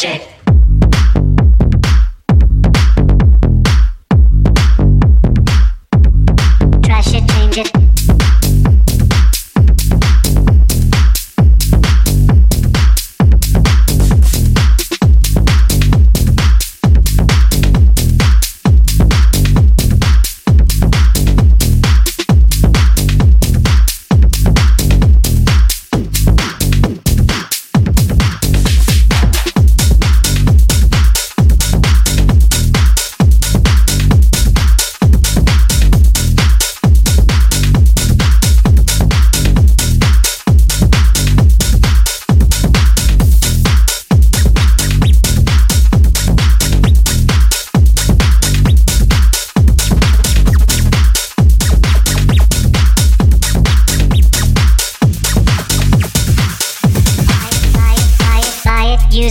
magic.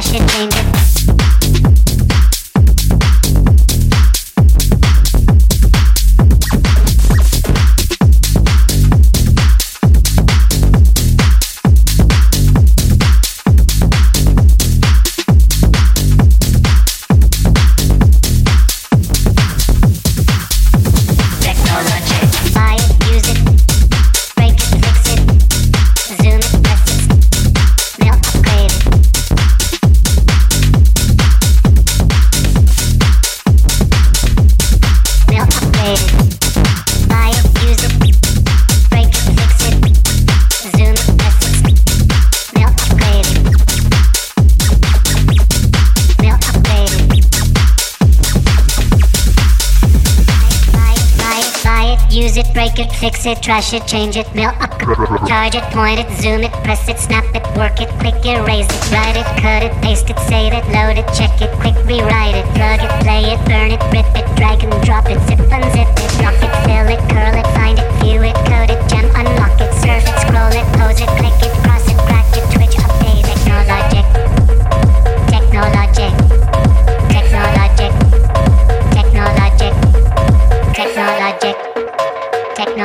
I should change it, break it, fix it, trash it, change it, mail up, charge it, point it, zoom it, press it, snap it, work it, quick erase it, write it, cut it, paste it, save it, load it, check it, quick rewrite it, plug it, play it, burn it, rip it, drag and drop it, zip unzip it,